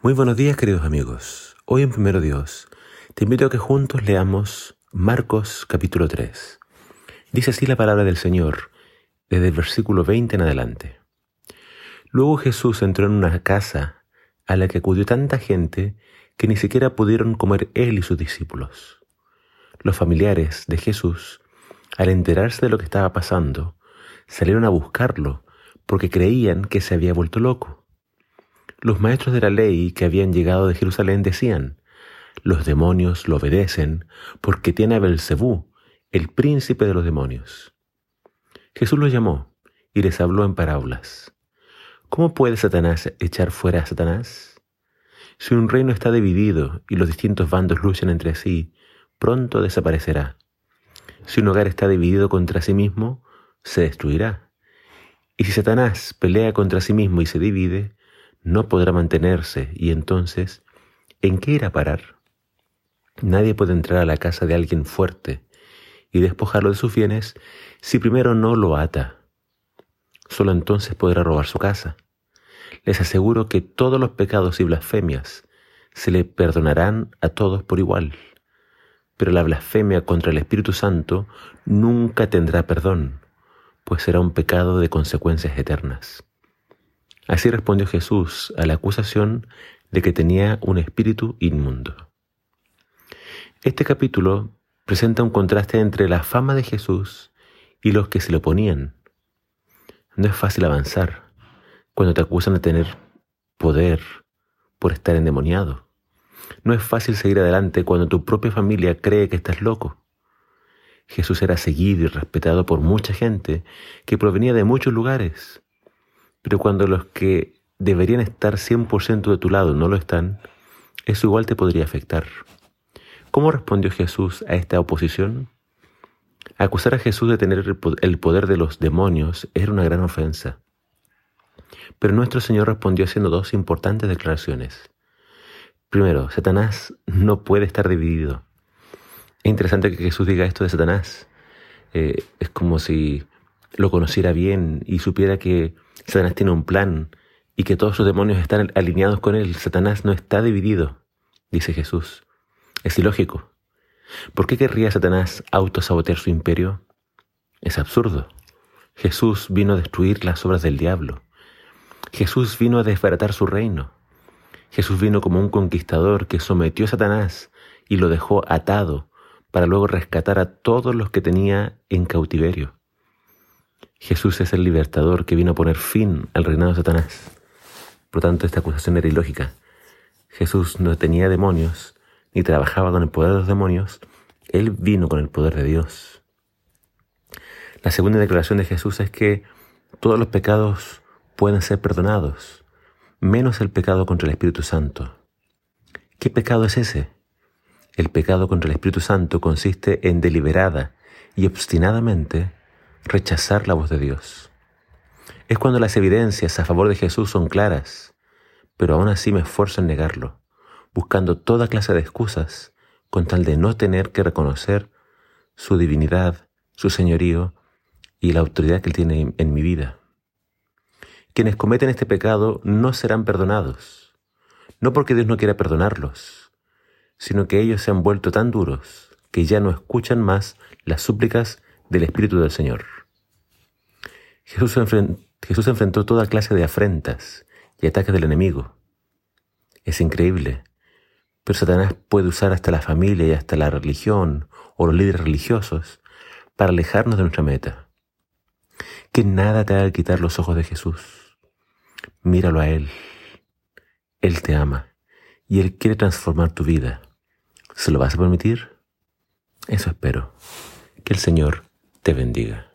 Muy buenos días queridos amigos. Hoy en Primero Dios te invito a que juntos leamos Marcos capítulo 3. Dice así la palabra del Señor desde el versículo 20 en adelante. Luego Jesús entró en una casa a la que acudió tanta gente que ni siquiera pudieron comer él y sus discípulos. Los familiares de Jesús, al enterarse de lo que estaba pasando, salieron a buscarlo porque creían que se había vuelto loco. Los maestros de la ley que habían llegado de Jerusalén decían, los demonios lo obedecen porque tiene a Belcebú, el príncipe de los demonios. Jesús los llamó y les habló en parábolas. ¿Cómo puede Satanás echar fuera a Satanás? Si un reino está dividido y los distintos bandos luchan entre sí, pronto desaparecerá. Si un hogar está dividido contra sí mismo, se destruirá. Y si Satanás pelea contra sí mismo y se divide, no podrá mantenerse y entonces, ¿en qué irá a parar? Nadie puede entrar a la casa de alguien fuerte y despojarlo de sus bienes si primero no lo ata. Solo entonces podrá robar su casa. Les aseguro que todos los pecados y blasfemias se le perdonarán a todos por igual, pero la blasfemia contra el Espíritu Santo nunca tendrá perdón, pues será un pecado de consecuencias eternas. Así respondió Jesús a la acusación de que tenía un espíritu inmundo. Este capítulo presenta un contraste entre la fama de Jesús y los que se le oponían. No es fácil avanzar cuando te acusan de tener poder por estar endemoniado. No es fácil seguir adelante cuando tu propia familia cree que estás loco. Jesús era seguido y respetado por mucha gente que provenía de muchos lugares, pero cuando los que deberían estar 100% de tu lado no lo están, eso igual te podría afectar. ¿Cómo respondió Jesús a esta oposición? Acusar a Jesús de tener el poder de los demonios era una gran ofensa. Pero nuestro Señor respondió haciendo dos importantes declaraciones. Primero, Satanás no puede estar dividido. Es interesante que Jesús diga esto de Satanás. Eh, es como si lo conociera bien y supiera que Satanás tiene un plan y que todos sus demonios están alineados con él. Satanás no está dividido, dice Jesús. Es ilógico. ¿Por qué querría Satanás autosabotear su imperio? Es absurdo. Jesús vino a destruir las obras del diablo. Jesús vino a desbaratar su reino. Jesús vino como un conquistador que sometió a Satanás y lo dejó atado para luego rescatar a todos los que tenía en cautiverio. Jesús es el libertador que vino a poner fin al reinado de Satanás. Por tanto, esta acusación era ilógica. Jesús no tenía demonios, ni trabajaba con el poder de los demonios, Él vino con el poder de Dios. La segunda declaración de Jesús es que todos los pecados pueden ser perdonados, menos el pecado contra el Espíritu Santo. ¿Qué pecado es ese? El pecado contra el Espíritu Santo consiste en deliberada y obstinadamente rechazar la voz de Dios. Es cuando las evidencias a favor de Jesús son claras, pero aún así me esfuerzo en negarlo, buscando toda clase de excusas con tal de no tener que reconocer su divinidad, su señorío y la autoridad que Él tiene en mi vida. Quienes cometen este pecado no serán perdonados, no porque Dios no quiera perdonarlos, sino que ellos se han vuelto tan duros que ya no escuchan más las súplicas del Espíritu del Señor. Jesús, enfrentó toda clase de afrentas y ataques del enemigo. Es increíble, pero Satanás puede usar hasta la familia y hasta la religión o los líderes religiosos para alejarnos de nuestra meta. Que nada te haga quitar los ojos de Jesús. Míralo a Él. Él te ama y Él quiere transformar tu vida. ¿Se lo vas a permitir? Eso espero. Que el Señor te bendiga.